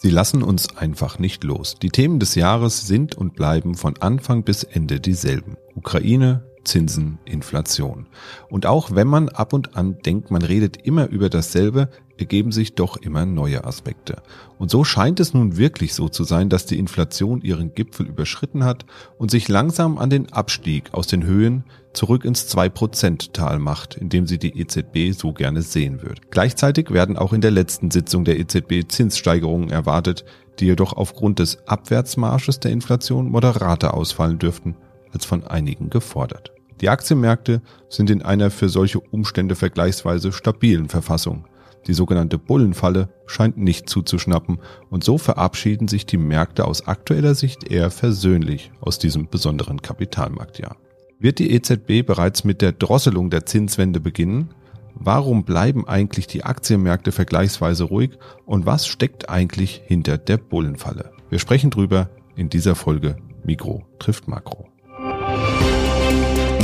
Sie lassen uns einfach nicht los. Die Themen des Jahres sind und bleiben von Anfang bis Ende dieselben. Ukraine, Zinsen, Inflation. Und auch wenn man ab und an denkt, man redet immer über dasselbe, ergeben sich doch immer neue Aspekte. Und so scheint es nun wirklich so zu sein, dass die Inflation ihren Gipfel überschritten hat und sich langsam an den Abstieg aus den Höhen zurück ins 2%-Tal macht, in dem sie die EZB so gerne sehen würde. Gleichzeitig werden auch in der letzten Sitzung der EZB Zinssteigerungen erwartet, die jedoch aufgrund des Abwärtsmarsches der Inflation moderater ausfallen dürften als von einigen gefordert. Die Aktienmärkte sind in einer für solche Umstände vergleichsweise stabilen Verfassung. Die sogenannte Bullenfalle scheint nicht zuzuschnappen und so verabschieden sich die Märkte aus aktueller Sicht eher versöhnlich aus diesem besonderen Kapitalmarktjahr. Wird die EZB bereits mit der Drosselung der Zinswende beginnen? Warum bleiben eigentlich die Aktienmärkte vergleichsweise ruhig und was steckt eigentlich hinter der Bullenfalle? Wir sprechen drüber in dieser Folge Mikro trifft Makro.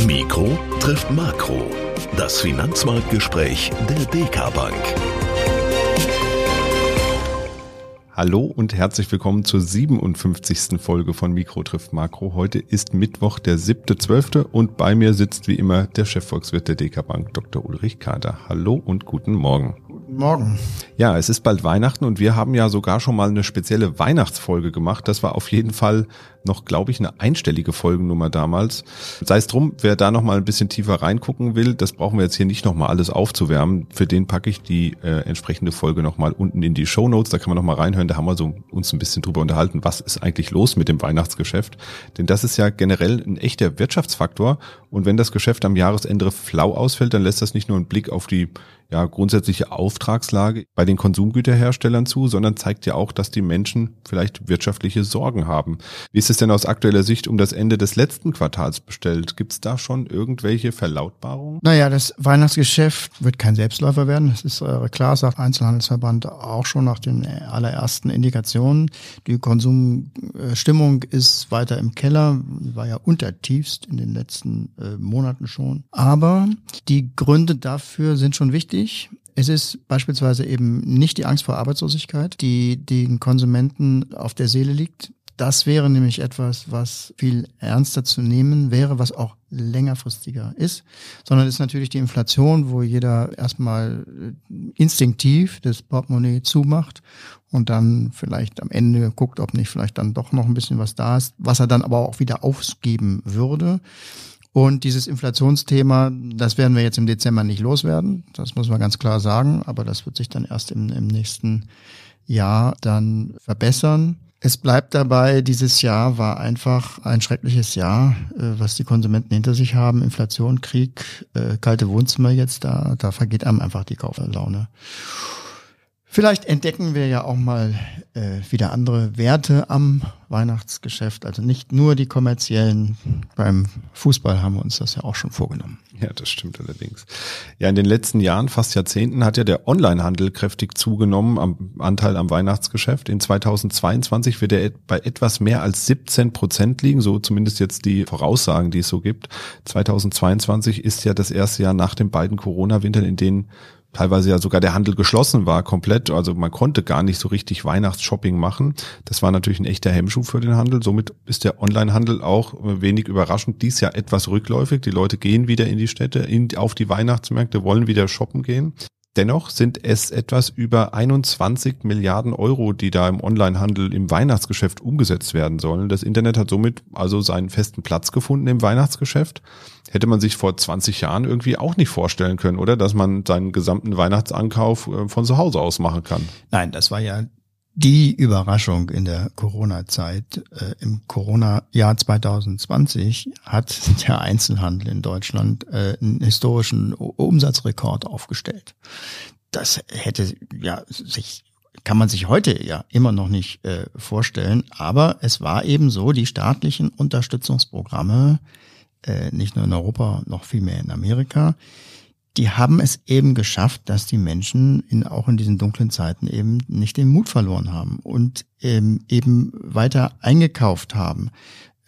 Mikro trifft Makro. Das Finanzmarktgespräch der DK Bank. Hallo und herzlich willkommen zur 57. Folge von Mikro trifft Makro. Heute ist Mittwoch, der 7.12. und bei mir sitzt wie immer der Chefvolkswirt der DK Bank, Dr. Ulrich Kader. Hallo und guten Morgen. Guten Morgen. Ja, es ist bald Weihnachten und wir haben ja sogar schon mal eine spezielle Weihnachtsfolge gemacht. Das war auf jeden Fall noch, glaube ich, eine einstellige Folgennummer damals. Sei es drum, wer da noch mal ein bisschen tiefer reingucken will, das brauchen wir jetzt hier nicht noch mal alles aufzuwärmen. Für den packe ich die äh, entsprechende Folge noch mal unten in die Show Notes. Da kann man noch mal reinhören. Da haben wir so uns ein bisschen drüber unterhalten, was ist eigentlich los mit dem Weihnachtsgeschäft. Denn das ist ja generell ein echter Wirtschaftsfaktor. Und wenn das Geschäft am Jahresende flau ausfällt, dann lässt das nicht nur einen Blick auf die ja, grundsätzliche Auftragslage bei den Konsumgüterherstellern zu, sondern zeigt ja auch, dass die Menschen vielleicht wirtschaftliche Sorgen haben. Wie ist es denn aus aktueller Sicht um das Ende des letzten Quartals bestellt? Gibt es da schon irgendwelche Verlautbarungen? Naja, das Weihnachtsgeschäft wird kein Selbstläufer werden. Das ist äh, klar, sagt Einzelhandelsverband auch schon nach den allerersten Indikationen. Die Konsumstimmung ist weiter im Keller, war ja untertiefst in den letzten äh, Monaten schon. Aber die Gründe dafür sind schon wichtig. Es ist beispielsweise eben nicht die Angst vor Arbeitslosigkeit, die den Konsumenten auf der Seele liegt. Das wäre nämlich etwas, was viel ernster zu nehmen wäre, was auch längerfristiger ist, sondern ist natürlich die Inflation, wo jeder erstmal instinktiv das Portemonnaie zumacht und dann vielleicht am Ende guckt, ob nicht vielleicht dann doch noch ein bisschen was da ist, was er dann aber auch wieder ausgeben würde. Und dieses Inflationsthema, das werden wir jetzt im Dezember nicht loswerden. Das muss man ganz klar sagen. Aber das wird sich dann erst im, im nächsten Jahr dann verbessern. Es bleibt dabei, dieses Jahr war einfach ein schreckliches Jahr, äh, was die Konsumenten hinter sich haben. Inflation, Krieg, äh, kalte Wohnzimmer jetzt da, da vergeht einem einfach die Kauflaune. Vielleicht entdecken wir ja auch mal äh, wieder andere Werte am Weihnachtsgeschäft, also nicht nur die kommerziellen. Beim Fußball haben wir uns das ja auch schon vorgenommen. Ja, das stimmt allerdings. Ja, in den letzten Jahren, fast Jahrzehnten, hat ja der Onlinehandel kräftig zugenommen am Anteil am Weihnachtsgeschäft. In 2022 wird er bei etwas mehr als 17 Prozent liegen, so zumindest jetzt die Voraussagen, die es so gibt. 2022 ist ja das erste Jahr nach den beiden Corona-Wintern, in denen teilweise ja sogar der Handel geschlossen war komplett. Also man konnte gar nicht so richtig Weihnachtsshopping machen. Das war natürlich ein echter Hemmschuh für den Handel. Somit ist der Onlinehandel auch wenig überraschend dies Jahr etwas rückläufig. Die Leute gehen wieder in die Städte, in, auf die Weihnachtsmärkte, wollen wieder shoppen gehen. Dennoch sind es etwas über 21 Milliarden Euro, die da im Onlinehandel im Weihnachtsgeschäft umgesetzt werden sollen. Das Internet hat somit also seinen festen Platz gefunden im Weihnachtsgeschäft. Hätte man sich vor 20 Jahren irgendwie auch nicht vorstellen können, oder? Dass man seinen gesamten Weihnachtsankauf äh, von zu Hause aus machen kann. Nein, das war ja die Überraschung in der Corona-Zeit. Äh, Im Corona-Jahr 2020 hat der Einzelhandel in Deutschland äh, einen historischen Umsatzrekord aufgestellt. Das hätte ja sich kann man sich heute ja immer noch nicht äh, vorstellen, aber es war eben so, die staatlichen Unterstützungsprogramme, äh, nicht nur in Europa, noch viel mehr in Amerika, die haben es eben geschafft, dass die Menschen in, auch in diesen dunklen Zeiten eben nicht den Mut verloren haben und ähm, eben weiter eingekauft haben.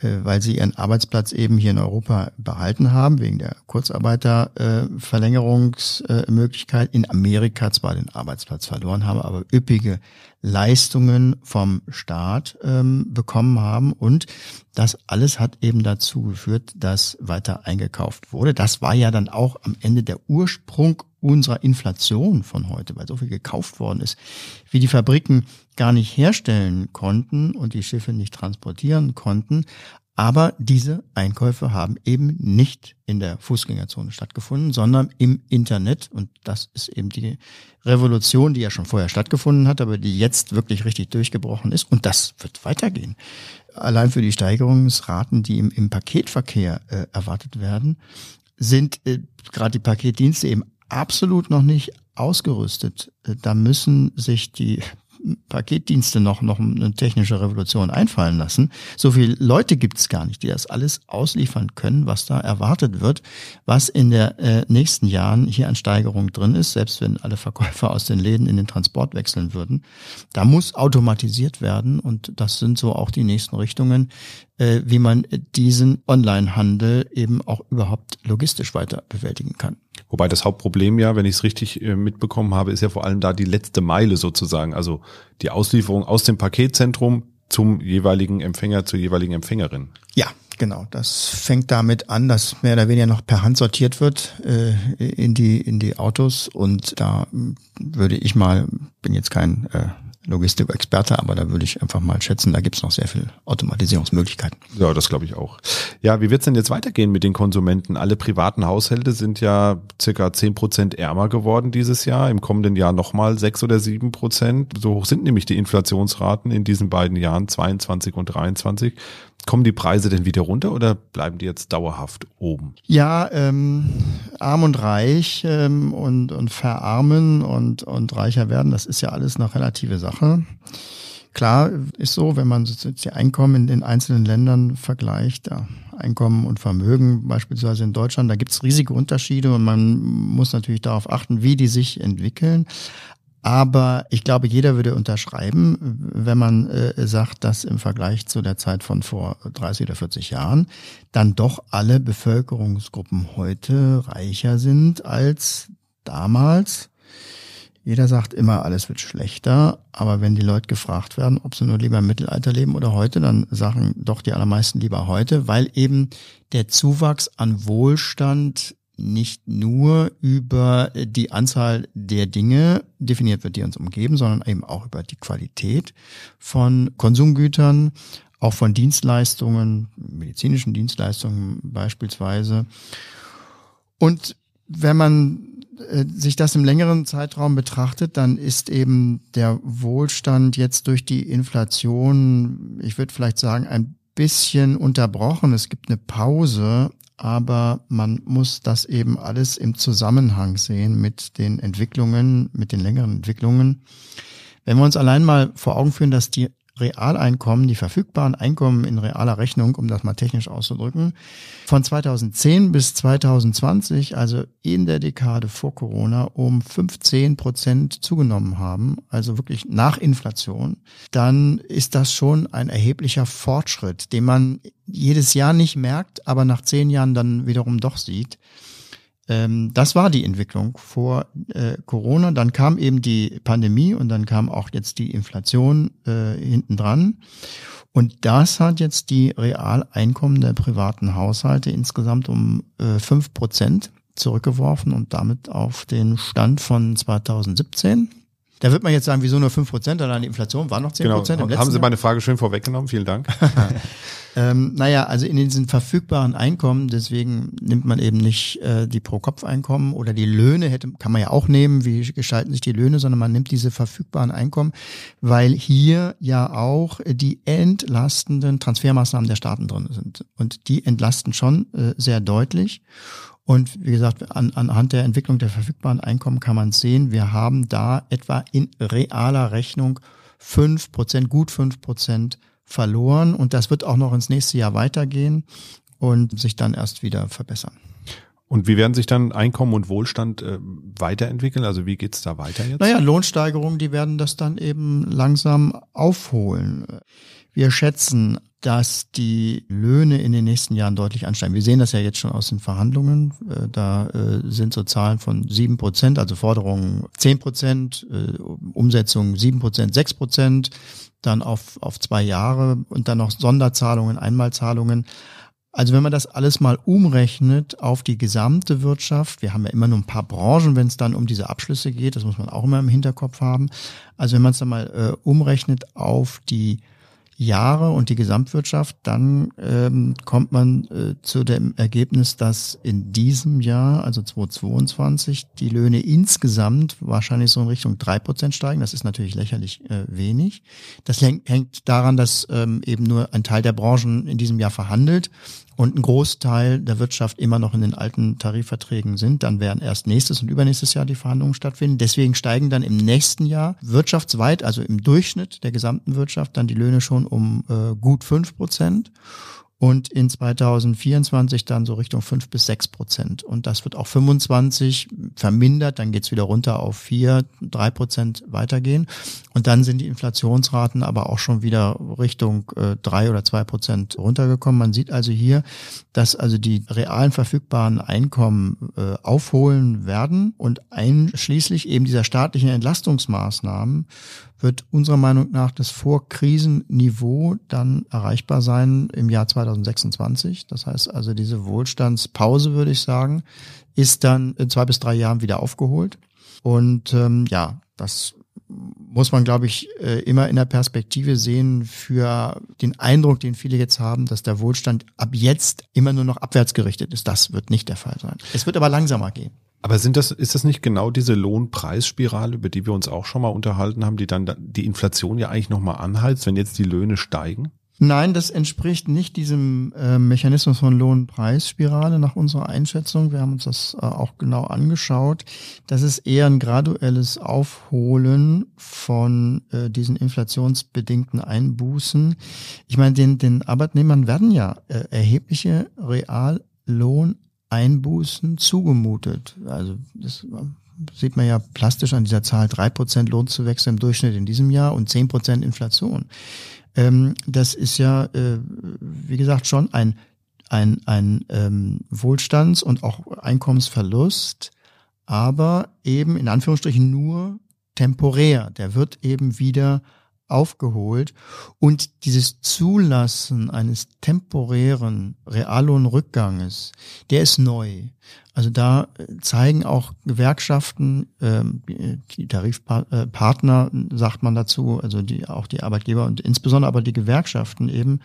Äh, weil sie ihren Arbeitsplatz eben hier in Europa behalten haben, wegen der Kurzarbeiterverlängerungsmöglichkeit, in Amerika zwar den Arbeitsplatz verloren haben, aber üppige Leistungen vom Staat ähm, bekommen haben. Und das alles hat eben dazu geführt, dass weiter eingekauft wurde. Das war ja dann auch am Ende der Ursprung unserer Inflation von heute, weil so viel gekauft worden ist, wie die Fabriken gar nicht herstellen konnten und die Schiffe nicht transportieren konnten. Aber diese Einkäufe haben eben nicht in der Fußgängerzone stattgefunden, sondern im Internet. Und das ist eben die Revolution, die ja schon vorher stattgefunden hat, aber die jetzt wirklich richtig durchgebrochen ist. Und das wird weitergehen. Allein für die Steigerungsraten, die im, im Paketverkehr äh, erwartet werden, sind äh, gerade die Paketdienste eben absolut noch nicht ausgerüstet. Da müssen sich die Paketdienste noch, noch eine technische Revolution einfallen lassen. So viele Leute gibt es gar nicht, die das alles ausliefern können, was da erwartet wird, was in der äh, nächsten Jahren hier an Steigerung drin ist, selbst wenn alle Verkäufer aus den Läden in den Transport wechseln würden. Da muss automatisiert werden und das sind so auch die nächsten Richtungen, äh, wie man diesen Onlinehandel eben auch überhaupt logistisch weiter bewältigen kann. Wobei das Hauptproblem ja, wenn ich es richtig äh, mitbekommen habe, ist ja vor allem da die letzte Meile sozusagen, also die Auslieferung aus dem Paketzentrum zum jeweiligen Empfänger, zur jeweiligen Empfängerin. Ja, genau. Das fängt damit an, dass mehr oder weniger noch per Hand sortiert wird äh, in die in die Autos und da würde ich mal, bin jetzt kein äh, Logistik-Experte, aber da würde ich einfach mal schätzen, da gibt es noch sehr viel Automatisierungsmöglichkeiten. Ja, das glaube ich auch. Ja, wie wird es denn jetzt weitergehen mit den Konsumenten? Alle privaten Haushalte sind ja circa zehn Prozent ärmer geworden dieses Jahr, im kommenden Jahr nochmal sechs oder sieben Prozent. So hoch sind nämlich die Inflationsraten in diesen beiden Jahren, 22 und 23. Kommen die Preise denn wieder runter oder bleiben die jetzt dauerhaft oben? Ja, ähm, arm und reich ähm, und, und verarmen und, und reicher werden, das ist ja alles eine relative Sache. Klar ist so, wenn man die Einkommen in den einzelnen Ländern vergleicht, ja, Einkommen und Vermögen beispielsweise in Deutschland, da gibt es riesige Unterschiede und man muss natürlich darauf achten, wie die sich entwickeln. Aber ich glaube, jeder würde unterschreiben, wenn man äh, sagt, dass im Vergleich zu der Zeit von vor 30 oder 40 Jahren dann doch alle Bevölkerungsgruppen heute reicher sind als damals. Jeder sagt immer, alles wird schlechter, aber wenn die Leute gefragt werden, ob sie nur lieber im Mittelalter leben oder heute, dann sagen doch die allermeisten lieber heute, weil eben der Zuwachs an Wohlstand nicht nur über die Anzahl der Dinge definiert wird, die uns umgeben, sondern eben auch über die Qualität von Konsumgütern, auch von Dienstleistungen, medizinischen Dienstleistungen beispielsweise. Und wenn man äh, sich das im längeren Zeitraum betrachtet, dann ist eben der Wohlstand jetzt durch die Inflation, ich würde vielleicht sagen, ein bisschen unterbrochen. Es gibt eine Pause, aber man muss das eben alles im Zusammenhang sehen mit den Entwicklungen, mit den längeren Entwicklungen. Wenn wir uns allein mal vor Augen führen, dass die Realeinkommen, die verfügbaren Einkommen in realer Rechnung, um das mal technisch auszudrücken, von 2010 bis 2020, also in der Dekade vor Corona, um 15 Prozent zugenommen haben, also wirklich nach Inflation, dann ist das schon ein erheblicher Fortschritt, den man jedes Jahr nicht merkt, aber nach zehn Jahren dann wiederum doch sieht. Ähm, das war die Entwicklung vor äh, Corona. Dann kam eben die Pandemie und dann kam auch jetzt die Inflation äh, hinten dran. Und das hat jetzt die Realeinkommen der privaten Haushalte insgesamt um äh, fünf äh, Prozent zurückgeworfen und damit auf den Stand von 2017. Da wird man jetzt sagen, wieso nur fünf Prozent? Allein die Inflation war noch zehn Prozent. Genau. Haben Sie meine Frage schön vorweggenommen? Vielen Dank. ähm, naja, also in diesen verfügbaren Einkommen, deswegen nimmt man eben nicht äh, die Pro-Kopf-Einkommen oder die Löhne, hätte, kann man ja auch nehmen, wie gestalten sich die Löhne, sondern man nimmt diese verfügbaren Einkommen, weil hier ja auch die entlastenden Transfermaßnahmen der Staaten drin sind. Und die entlasten schon äh, sehr deutlich. Und wie gesagt, an, anhand der Entwicklung der verfügbaren Einkommen kann man sehen, wir haben da etwa in realer Rechnung fünf Prozent, gut fünf Prozent verloren. Und das wird auch noch ins nächste Jahr weitergehen und sich dann erst wieder verbessern. Und wie werden sich dann Einkommen und Wohlstand äh, weiterentwickeln? Also wie geht's da weiter jetzt? Naja, Lohnsteigerungen, die werden das dann eben langsam aufholen. Wir schätzen, dass die Löhne in den nächsten Jahren deutlich ansteigen. Wir sehen das ja jetzt schon aus den Verhandlungen. Äh, da äh, sind so Zahlen von sieben Prozent, also Forderungen zehn Prozent, äh, Umsetzung sieben Prozent, sechs Prozent, dann auf, auf zwei Jahre und dann noch Sonderzahlungen, Einmalzahlungen. Also wenn man das alles mal umrechnet auf die gesamte Wirtschaft, wir haben ja immer nur ein paar Branchen, wenn es dann um diese Abschlüsse geht, das muss man auch immer im Hinterkopf haben. Also wenn man es dann mal äh, umrechnet auf die Jahre und die Gesamtwirtschaft, dann ähm, kommt man äh, zu dem Ergebnis, dass in diesem Jahr, also 2022, die Löhne insgesamt wahrscheinlich so in Richtung drei Prozent steigen. Das ist natürlich lächerlich äh, wenig. Das hängt daran, dass ähm, eben nur ein Teil der Branchen in diesem Jahr verhandelt und ein Großteil der Wirtschaft immer noch in den alten Tarifverträgen sind, dann werden erst nächstes und übernächstes Jahr die Verhandlungen stattfinden. Deswegen steigen dann im nächsten Jahr wirtschaftsweit, also im Durchschnitt der gesamten Wirtschaft, dann die Löhne schon um äh, gut fünf Prozent und in 2024 dann so Richtung fünf bis sechs Prozent. Und das wird auch 25 vermindert, dann geht's wieder runter auf vier, drei Prozent weitergehen. Und dann sind die Inflationsraten aber auch schon wieder Richtung äh, drei oder zwei Prozent runtergekommen. Man sieht also hier, dass also die realen verfügbaren Einkommen äh, aufholen werden und einschließlich eben dieser staatlichen Entlastungsmaßnahmen wird unserer Meinung nach das Vorkrisenniveau dann erreichbar sein im Jahr 2026. Das heißt also, diese Wohlstandspause, würde ich sagen, ist dann in zwei bis drei Jahren wieder aufgeholt. Und ähm, ja, das muss man, glaube ich, äh, immer in der Perspektive sehen für den Eindruck, den viele jetzt haben, dass der Wohlstand ab jetzt immer nur noch abwärts gerichtet ist. Das wird nicht der Fall sein. Es wird aber langsamer gehen. Aber sind das, ist das nicht genau diese Lohnpreisspirale, über die wir uns auch schon mal unterhalten haben, die dann die Inflation ja eigentlich nochmal anheizt, wenn jetzt die Löhne steigen? Nein, das entspricht nicht diesem äh, Mechanismus von Lohnpreisspirale nach unserer Einschätzung. Wir haben uns das äh, auch genau angeschaut. Das ist eher ein graduelles Aufholen von äh, diesen inflationsbedingten Einbußen. Ich meine, den, den Arbeitnehmern werden ja äh, erhebliche Reallohn Einbußen zugemutet. Also das sieht man ja plastisch an dieser Zahl, drei Prozent Lohnzuwächse im Durchschnitt in diesem Jahr und zehn Prozent Inflation. Ähm, das ist ja, äh, wie gesagt, schon ein, ein, ein ähm, Wohlstands- und auch Einkommensverlust, aber eben in Anführungsstrichen nur temporär. Der wird eben wieder aufgeholt und dieses Zulassen eines temporären Reallohnrückganges, der ist neu. Also da äh, zeigen auch Gewerkschaften, ähm, die Tarifpartner sagt man dazu, also die auch die Arbeitgeber und insbesondere aber die Gewerkschaften eben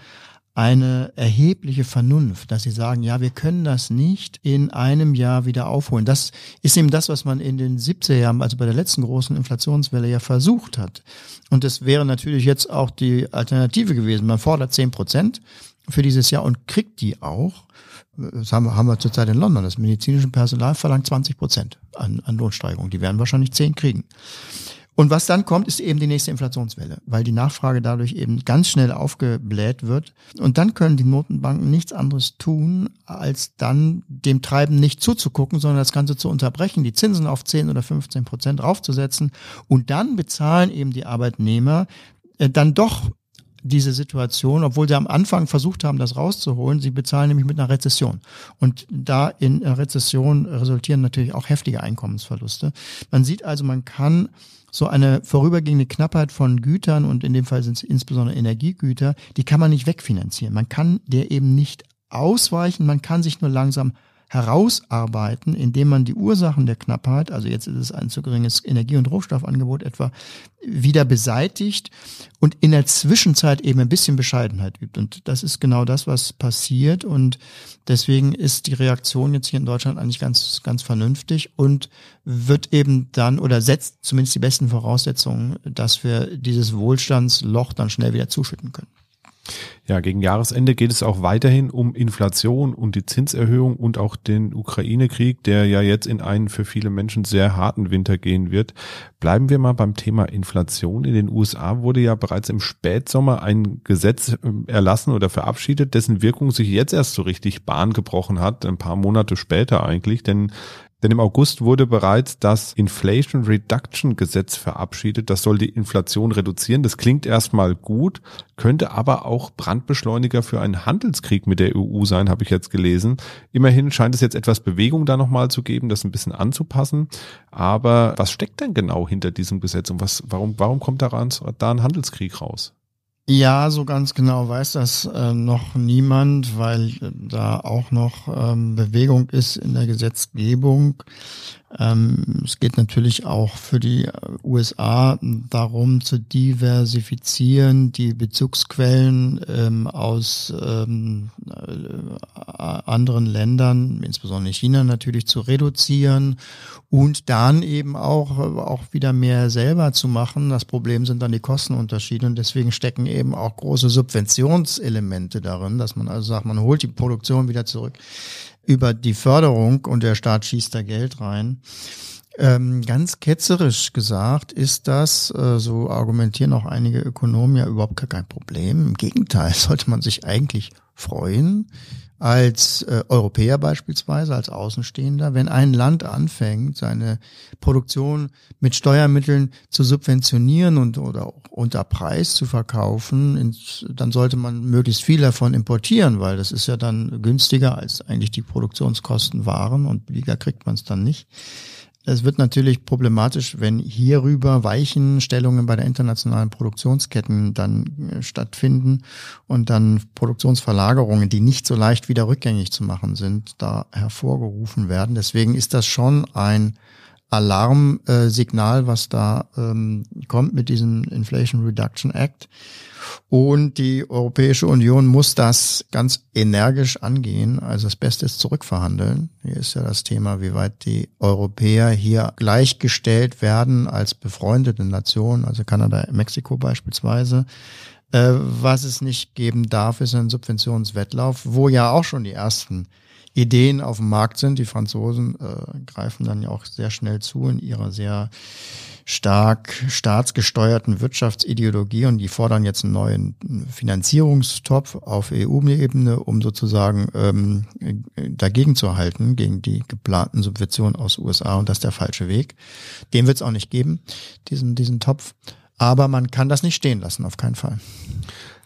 eine erhebliche Vernunft, dass sie sagen, ja, wir können das nicht in einem Jahr wieder aufholen. Das ist eben das, was man in den 70er Jahren, also bei der letzten großen Inflationswelle ja versucht hat. Und das wäre natürlich jetzt auch die Alternative gewesen. Man fordert 10 Prozent für dieses Jahr und kriegt die auch. Das haben wir, haben wir zurzeit in London. Das medizinische Personal verlangt 20 Prozent an, an Lohnsteigerung. Die werden wahrscheinlich 10 kriegen. Und was dann kommt, ist eben die nächste Inflationswelle, weil die Nachfrage dadurch eben ganz schnell aufgebläht wird. Und dann können die Notenbanken nichts anderes tun, als dann dem Treiben nicht zuzugucken, sondern das Ganze zu unterbrechen, die Zinsen auf 10 oder 15 Prozent draufzusetzen. Und dann bezahlen eben die Arbeitnehmer äh, dann doch diese Situation, obwohl sie am Anfang versucht haben, das rauszuholen. Sie bezahlen nämlich mit einer Rezession. Und da in Rezession resultieren natürlich auch heftige Einkommensverluste. Man sieht also, man kann so eine vorübergehende Knappheit von Gütern und in dem Fall sind es insbesondere Energiegüter, die kann man nicht wegfinanzieren. Man kann der eben nicht ausweichen, man kann sich nur langsam herausarbeiten, indem man die Ursachen der Knappheit, also jetzt ist es ein zu geringes Energie- und Rohstoffangebot etwa, wieder beseitigt und in der Zwischenzeit eben ein bisschen Bescheidenheit übt. Und das ist genau das, was passiert. Und deswegen ist die Reaktion jetzt hier in Deutschland eigentlich ganz, ganz vernünftig und wird eben dann oder setzt zumindest die besten Voraussetzungen, dass wir dieses Wohlstandsloch dann schnell wieder zuschütten können. Ja, gegen Jahresende geht es auch weiterhin um Inflation und die Zinserhöhung und auch den Ukraine-Krieg, der ja jetzt in einen für viele Menschen sehr harten Winter gehen wird. Bleiben wir mal beim Thema Inflation. In den USA wurde ja bereits im Spätsommer ein Gesetz ähm, erlassen oder verabschiedet, dessen Wirkung sich jetzt erst so richtig Bahn gebrochen hat, ein paar Monate später eigentlich, denn denn im August wurde bereits das Inflation Reduction Gesetz verabschiedet. Das soll die Inflation reduzieren. Das klingt erstmal gut, könnte aber auch Brandbeschleuniger für einen Handelskrieg mit der EU sein, habe ich jetzt gelesen. Immerhin scheint es jetzt etwas Bewegung da nochmal zu geben, das ein bisschen anzupassen. Aber was steckt denn genau hinter diesem Gesetz und was, warum, warum kommt daran, da ein Handelskrieg raus? Ja, so ganz genau weiß das äh, noch niemand, weil da auch noch ähm, Bewegung ist in der Gesetzgebung. Ähm, es geht natürlich auch für die äh, USA darum zu diversifizieren, die Bezugsquellen ähm, aus ähm, äh, anderen Ländern, insbesondere China natürlich, zu reduzieren und dann eben auch, auch wieder mehr selber zu machen. Das Problem sind dann die Kostenunterschiede und deswegen stecken eben auch große Subventionselemente darin, dass man also sagt, man holt die Produktion wieder zurück über die Förderung und der Staat schießt da Geld rein. Ähm, ganz ketzerisch gesagt ist das, äh, so argumentieren auch einige Ökonomen ja überhaupt gar kein Problem. Im Gegenteil sollte man sich eigentlich freuen, als äh, Europäer beispielsweise, als Außenstehender, wenn ein Land anfängt, seine Produktion mit Steuermitteln zu subventionieren und oder auch unter Preis zu verkaufen, ins, dann sollte man möglichst viel davon importieren, weil das ist ja dann günstiger als eigentlich die Produktionskosten waren und billiger kriegt man es dann nicht. Es wird natürlich problematisch, wenn hierüber Weichenstellungen bei der internationalen Produktionsketten dann äh, stattfinden und dann Produktionsverlagerungen, die nicht so leicht wieder rückgängig zu machen sind, da hervorgerufen werden. Deswegen ist das schon ein Alarmsignal, was da ähm, kommt mit diesem Inflation Reduction Act. Und die Europäische Union muss das ganz energisch angehen. Also das Beste ist zurückverhandeln. Hier ist ja das Thema, wie weit die Europäer hier gleichgestellt werden als befreundete Nation, also Kanada, Mexiko beispielsweise. Äh, was es nicht geben darf, ist ein Subventionswettlauf, wo ja auch schon die ersten Ideen auf dem Markt sind. Die Franzosen äh, greifen dann ja auch sehr schnell zu in ihrer sehr stark staatsgesteuerten Wirtschaftsideologie und die fordern jetzt einen neuen Finanzierungstopf auf EU-Ebene, um sozusagen ähm, dagegen zu halten, gegen die geplanten Subventionen aus USA und das ist der falsche Weg. Den wird es auch nicht geben, diesen, diesen Topf. Aber man kann das nicht stehen lassen, auf keinen Fall.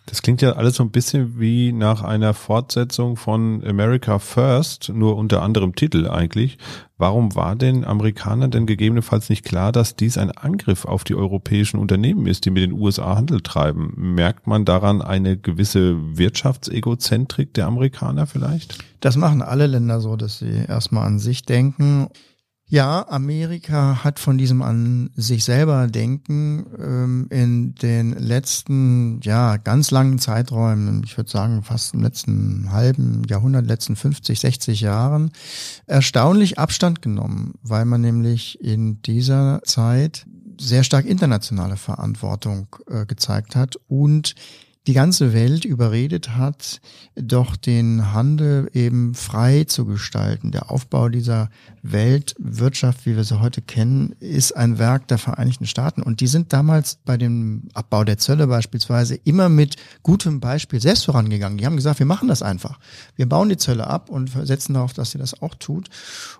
Das klingt ja alles so ein bisschen wie nach einer Fortsetzung von America First, nur unter anderem Titel eigentlich. Warum war den Amerikanern denn gegebenenfalls nicht klar, dass dies ein Angriff auf die europäischen Unternehmen ist, die mit den USA Handel treiben? Merkt man daran eine gewisse Wirtschaftsegozentrik der Amerikaner vielleicht? Das machen alle Länder so, dass sie erstmal an sich denken. Ja, Amerika hat von diesem an sich selber denken ähm, in den letzten, ja, ganz langen Zeiträumen, ich würde sagen fast im letzten halben Jahrhundert, letzten 50, 60 Jahren, erstaunlich Abstand genommen, weil man nämlich in dieser Zeit sehr stark internationale Verantwortung äh, gezeigt hat und die ganze Welt überredet hat, doch den Handel eben frei zu gestalten. Der Aufbau dieser Weltwirtschaft, wie wir sie heute kennen, ist ein Werk der Vereinigten Staaten. Und die sind damals bei dem Abbau der Zölle beispielsweise immer mit gutem Beispiel selbst vorangegangen. Die haben gesagt, wir machen das einfach. Wir bauen die Zölle ab und setzen darauf, dass sie das auch tut.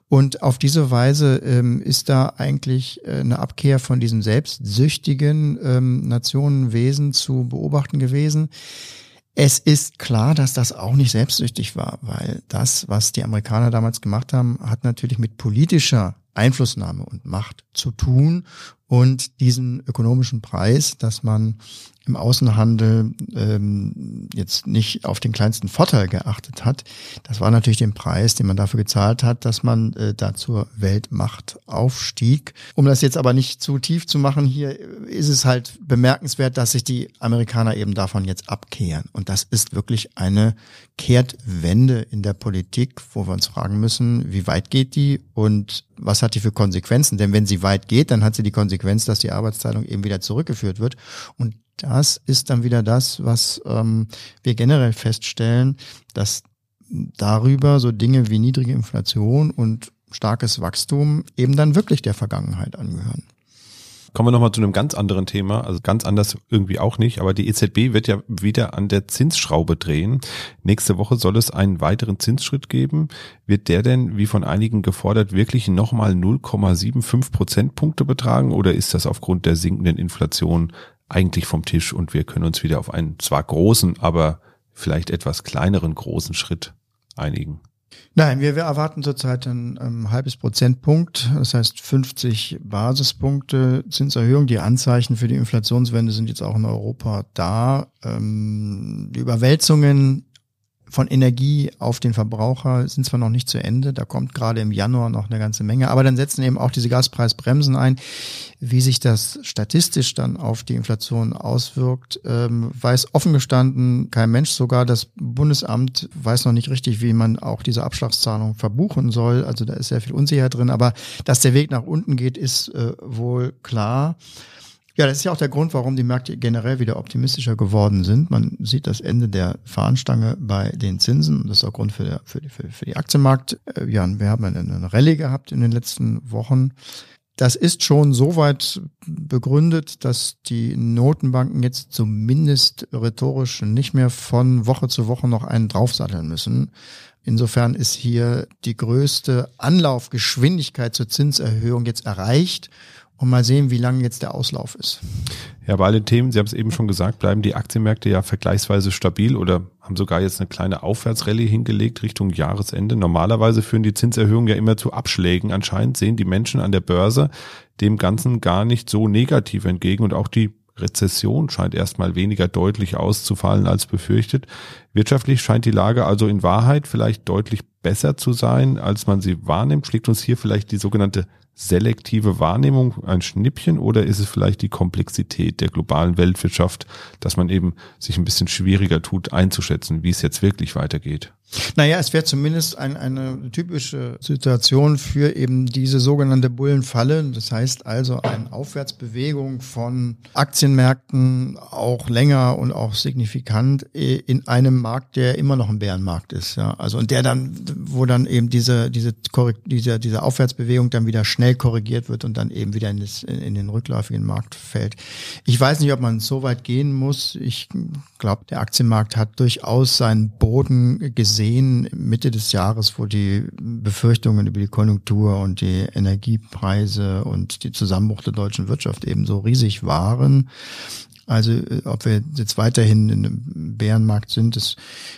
Und auf diese Weise ähm, ist da eigentlich äh, eine Abkehr von diesem selbstsüchtigen ähm, Nationenwesen zu beobachten gewesen. Es ist klar, dass das auch nicht selbstsüchtig war, weil das, was die Amerikaner damals gemacht haben, hat natürlich mit politischer Einflussnahme und Macht zu tun und diesen ökonomischen Preis, dass man im Außenhandel ähm, jetzt nicht auf den kleinsten Vorteil geachtet hat. Das war natürlich den Preis, den man dafür gezahlt hat, dass man äh, da zur Weltmacht aufstieg. Um das jetzt aber nicht zu tief zu machen, hier ist es halt bemerkenswert, dass sich die Amerikaner eben davon jetzt abkehren. Und das ist wirklich eine Kehrtwende in der Politik, wo wir uns fragen müssen, wie weit geht die und was hat die für Konsequenzen? Denn wenn sie weit geht, dann hat sie die Konsequenz, dass die Arbeitsteilung eben wieder zurückgeführt wird. Und das ist dann wieder das, was ähm, wir generell feststellen, dass darüber so Dinge wie niedrige Inflation und starkes Wachstum eben dann wirklich der Vergangenheit angehören. Kommen wir nochmal zu einem ganz anderen Thema, also ganz anders irgendwie auch nicht, aber die EZB wird ja wieder an der Zinsschraube drehen. Nächste Woche soll es einen weiteren Zinsschritt geben. Wird der denn, wie von einigen gefordert, wirklich nochmal 0,75 Prozentpunkte betragen oder ist das aufgrund der sinkenden Inflation eigentlich vom Tisch und wir können uns wieder auf einen zwar großen, aber vielleicht etwas kleineren großen Schritt einigen? Nein, wir, wir erwarten zurzeit ein ähm, halbes Prozentpunkt, das heißt 50 Basispunkte Zinserhöhung. Die Anzeichen für die Inflationswende sind jetzt auch in Europa da. Ähm, die Überwälzungen von Energie auf den Verbraucher sind zwar noch nicht zu Ende, da kommt gerade im Januar noch eine ganze Menge, aber dann setzen eben auch diese Gaspreisbremsen ein. Wie sich das statistisch dann auf die Inflation auswirkt, ähm, weiß offen gestanden kein Mensch. Sogar das Bundesamt weiß noch nicht richtig, wie man auch diese Abschlagszahlung verbuchen soll. Also da ist sehr viel Unsicherheit drin, aber dass der Weg nach unten geht, ist äh, wohl klar. Ja, das ist ja auch der Grund, warum die Märkte generell wieder optimistischer geworden sind. Man sieht das Ende der Fahnenstange bei den Zinsen. Das ist auch Grund für, der, für, die, für, für die Aktienmarkt. Äh, ja, wir haben eine Rallye gehabt in den letzten Wochen. Das ist schon so weit begründet, dass die Notenbanken jetzt zumindest rhetorisch nicht mehr von Woche zu Woche noch einen draufsatteln müssen. Insofern ist hier die größte Anlaufgeschwindigkeit zur Zinserhöhung jetzt erreicht und mal sehen, wie lang jetzt der Auslauf ist. Ja, bei allen Themen, Sie haben es eben schon gesagt, bleiben die Aktienmärkte ja vergleichsweise stabil oder haben sogar jetzt eine kleine Aufwärtsrallye hingelegt Richtung Jahresende. Normalerweise führen die Zinserhöhungen ja immer zu Abschlägen. Anscheinend sehen die Menschen an der Börse dem Ganzen gar nicht so negativ entgegen und auch die Rezession scheint erstmal weniger deutlich auszufallen als befürchtet. Wirtschaftlich scheint die Lage also in Wahrheit vielleicht deutlich besser zu sein, als man sie wahrnimmt. Schlägt uns hier vielleicht die sogenannte selektive Wahrnehmung ein Schnippchen oder ist es vielleicht die Komplexität der globalen Weltwirtschaft, dass man eben sich ein bisschen schwieriger tut einzuschätzen, wie es jetzt wirklich weitergeht? Naja, es wäre zumindest ein, eine typische Situation für eben diese sogenannte Bullenfalle. Das heißt also eine Aufwärtsbewegung von Aktienmärkten auch länger und auch signifikant in einem Markt, der immer noch ein Bärenmarkt ist. Ja, also und der dann, wo dann eben diese diese diese diese Aufwärtsbewegung dann wieder schnell korrigiert wird und dann eben wieder in, das, in den rückläufigen Markt fällt. Ich weiß nicht, ob man so weit gehen muss. Ich glaube, der Aktienmarkt hat durchaus seinen Boden gesehen gesehen Mitte des Jahres, wo die Befürchtungen über die Konjunktur und die Energiepreise und die Zusammenbruch der deutschen Wirtschaft eben so riesig waren. Also äh, ob wir jetzt weiterhin in einem Bärenmarkt sind, das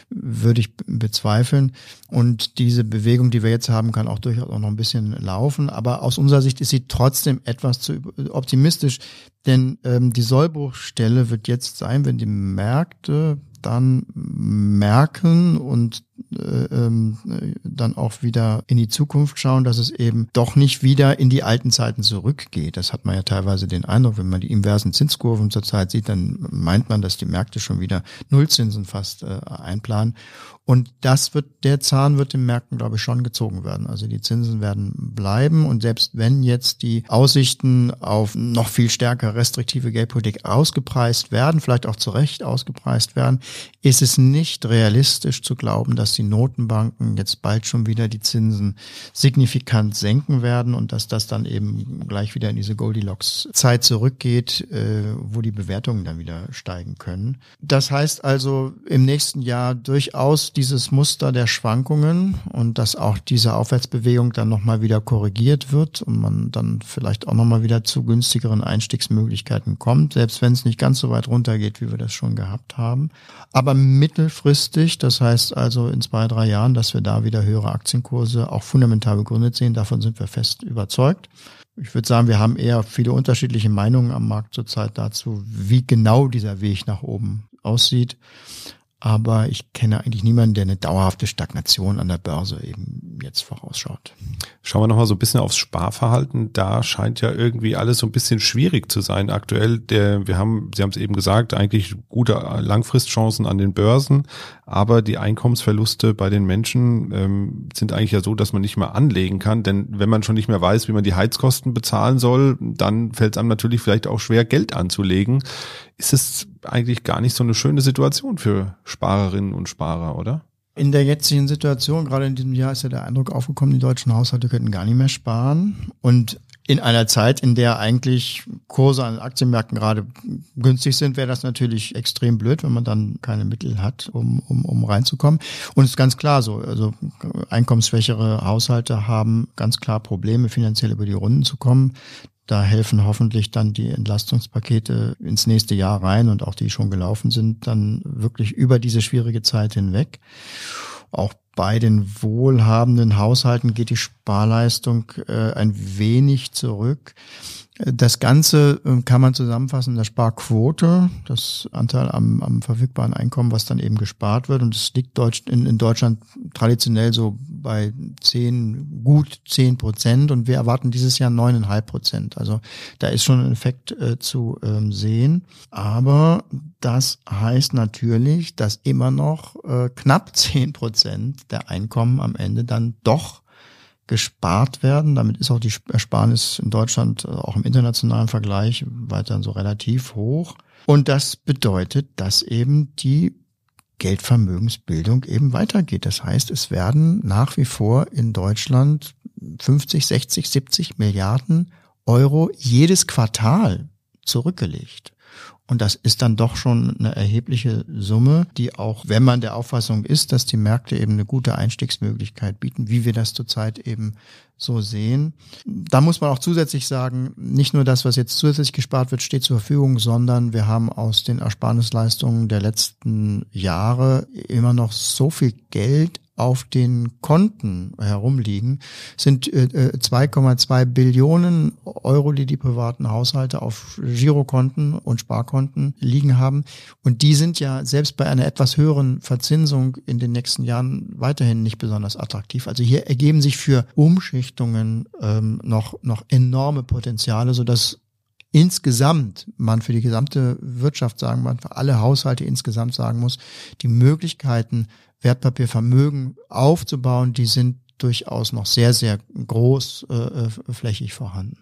würde ich bezweifeln. Und diese Bewegung, die wir jetzt haben, kann auch durchaus auch noch ein bisschen laufen. Aber aus unserer Sicht ist sie trotzdem etwas zu optimistisch. Denn ähm, die Sollbruchstelle wird jetzt sein, wenn die Märkte dann merken und äh, ähm, dann auch wieder in die Zukunft schauen, dass es eben doch nicht wieder in die alten Zeiten zurückgeht. Das hat man ja teilweise den Eindruck, wenn man die inversen Zinskurven zurzeit sieht, dann meint man, dass die Märkte schon wieder Nullzinsen fast äh, einplanen. Und das wird, der Zahn wird den Märkten, glaube ich, schon gezogen werden. Also die Zinsen werden bleiben. Und selbst wenn jetzt die Aussichten auf noch viel stärker restriktive Geldpolitik ausgepreist werden, vielleicht auch zu Recht ausgepreist werden, ist es nicht realistisch zu glauben, dass die Notenbanken jetzt bald schon wieder die Zinsen signifikant senken werden und dass das dann eben gleich wieder in diese Goldilocks-Zeit zurückgeht, äh, wo die Bewertungen dann wieder steigen können. Das heißt also im nächsten Jahr durchaus dieses Muster der Schwankungen und dass auch diese Aufwärtsbewegung dann nochmal wieder korrigiert wird und man dann vielleicht auch nochmal wieder zu günstigeren Einstiegsmöglichkeiten kommt, selbst wenn es nicht ganz so weit runtergeht, wie wir das schon gehabt haben. Aber mittelfristig, das heißt also in zwei, drei Jahren, dass wir da wieder höhere Aktienkurse auch fundamental begründet sehen, davon sind wir fest überzeugt. Ich würde sagen, wir haben eher viele unterschiedliche Meinungen am Markt zurzeit dazu, wie genau dieser Weg nach oben aussieht. Aber ich kenne eigentlich niemanden, der eine dauerhafte Stagnation an der Börse eben jetzt vorausschaut. Schauen wir nochmal so ein bisschen aufs Sparverhalten. Da scheint ja irgendwie alles so ein bisschen schwierig zu sein aktuell. Der, wir haben, Sie haben es eben gesagt, eigentlich gute Langfristchancen an den Börsen, aber die Einkommensverluste bei den Menschen ähm, sind eigentlich ja so, dass man nicht mehr anlegen kann. Denn wenn man schon nicht mehr weiß, wie man die Heizkosten bezahlen soll, dann fällt es einem natürlich vielleicht auch schwer, Geld anzulegen ist es eigentlich gar nicht so eine schöne Situation für Sparerinnen und Sparer, oder? In der jetzigen Situation, gerade in diesem Jahr, ist ja der Eindruck aufgekommen, die deutschen Haushalte könnten gar nicht mehr sparen. Und in einer Zeit, in der eigentlich Kurse an Aktienmärkten gerade günstig sind, wäre das natürlich extrem blöd, wenn man dann keine Mittel hat, um, um, um reinzukommen. Und es ist ganz klar so, also einkommensschwächere Haushalte haben ganz klar Probleme, finanziell über die Runden zu kommen. Da helfen hoffentlich dann die Entlastungspakete ins nächste Jahr rein und auch die schon gelaufen sind, dann wirklich über diese schwierige Zeit hinweg. Auch bei den wohlhabenden Haushalten geht die Sparleistung äh, ein wenig zurück. Das Ganze ähm, kann man zusammenfassen in der Sparquote, das Anteil am, am verfügbaren Einkommen, was dann eben gespart wird. Und es liegt in, in Deutschland traditionell so bei zehn, gut zehn Prozent. Und wir erwarten dieses Jahr neuneinhalb Prozent. Also da ist schon ein Effekt äh, zu ähm, sehen. Aber das heißt natürlich, dass immer noch äh, knapp zehn Prozent der Einkommen am Ende dann doch gespart werden. Damit ist auch die Ersparnis in Deutschland äh, auch im internationalen Vergleich weiterhin so relativ hoch. Und das bedeutet, dass eben die Geldvermögensbildung eben weitergeht. Das heißt, es werden nach wie vor in Deutschland 50, 60, 70 Milliarden Euro jedes Quartal zurückgelegt. Und das ist dann doch schon eine erhebliche Summe, die auch, wenn man der Auffassung ist, dass die Märkte eben eine gute Einstiegsmöglichkeit bieten, wie wir das zurzeit eben so sehen. Da muss man auch zusätzlich sagen, nicht nur das, was jetzt zusätzlich gespart wird, steht zur Verfügung, sondern wir haben aus den Ersparnisleistungen der letzten Jahre immer noch so viel Geld auf den Konten herumliegen, sind äh, 2,2 äh, Billionen Euro, die die privaten Haushalte auf Girokonten und Sparkonten liegen haben. Und die sind ja selbst bei einer etwas höheren Verzinsung in den nächsten Jahren weiterhin nicht besonders attraktiv. Also hier ergeben sich für Umschichtungen ähm, noch, noch enorme Potenziale, sodass insgesamt man für die gesamte Wirtschaft sagen, man für alle Haushalte insgesamt sagen muss, die Möglichkeiten, Wertpapiervermögen aufzubauen, die sind durchaus noch sehr, sehr großflächig äh, vorhanden.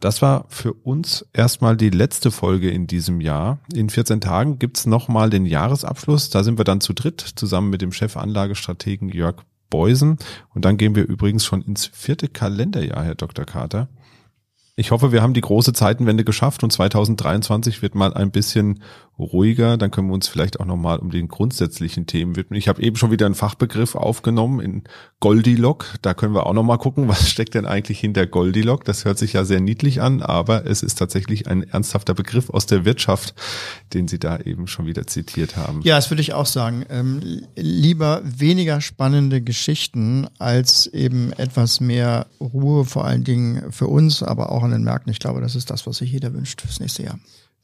Das war für uns erstmal die letzte Folge in diesem Jahr. In 14 Tagen gibt's nochmal den Jahresabschluss. Da sind wir dann zu dritt zusammen mit dem Chefanlagestrategen Jörg Beusen. Und dann gehen wir übrigens schon ins vierte Kalenderjahr, Herr Dr. Carter. Ich hoffe, wir haben die große Zeitenwende geschafft und 2023 wird mal ein bisschen ruhiger. Dann können wir uns vielleicht auch nochmal um den grundsätzlichen Themen widmen. Ich habe eben schon wieder einen Fachbegriff aufgenommen in Goldilock. Da können wir auch nochmal gucken, was steckt denn eigentlich hinter Goldilock. Das hört sich ja sehr niedlich an, aber es ist tatsächlich ein ernsthafter Begriff aus der Wirtschaft, den Sie da eben schon wieder zitiert haben. Ja, das würde ich auch sagen. Ähm, lieber weniger spannende Geschichten als eben etwas mehr Ruhe, vor allen Dingen für uns, aber auch an den Märkten. Ich glaube, das ist das, was sich jeder wünscht fürs nächste Jahr.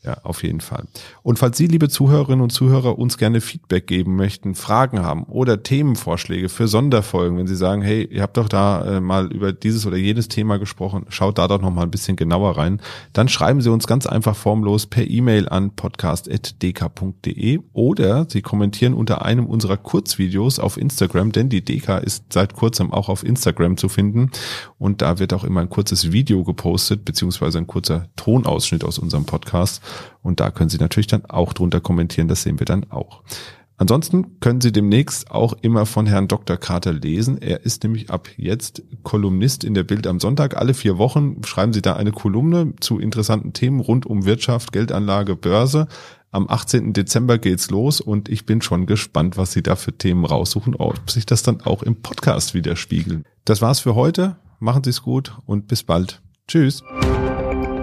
Ja, auf jeden Fall. Und falls Sie, liebe Zuhörerinnen und Zuhörer, uns gerne Feedback geben möchten, Fragen haben oder Themenvorschläge für Sonderfolgen, wenn Sie sagen, hey, ihr habt doch da äh, mal über dieses oder jenes Thema gesprochen, schaut da doch noch mal ein bisschen genauer rein, dann schreiben Sie uns ganz einfach formlos per E-Mail an podcast.dk.de oder Sie kommentieren unter einem unserer Kurzvideos auf Instagram, denn die DK ist seit kurzem auch auf Instagram zu finden und da wird auch immer ein kurzes Video gepostet, beziehungsweise ein kurzer Tonausschnitt aus unserem Podcast. Und da können Sie natürlich dann auch drunter kommentieren, das sehen wir dann auch. Ansonsten können Sie demnächst auch immer von Herrn Dr. Carter lesen. Er ist nämlich ab jetzt Kolumnist in der Bild am Sonntag. Alle vier Wochen schreiben Sie da eine Kolumne zu interessanten Themen rund um Wirtschaft, Geldanlage, Börse. Am 18. Dezember geht's los und ich bin schon gespannt, was Sie da für Themen raussuchen, ob sich das dann auch im Podcast widerspiegeln. Das war's für heute. Machen Sie es gut und bis bald. Tschüss.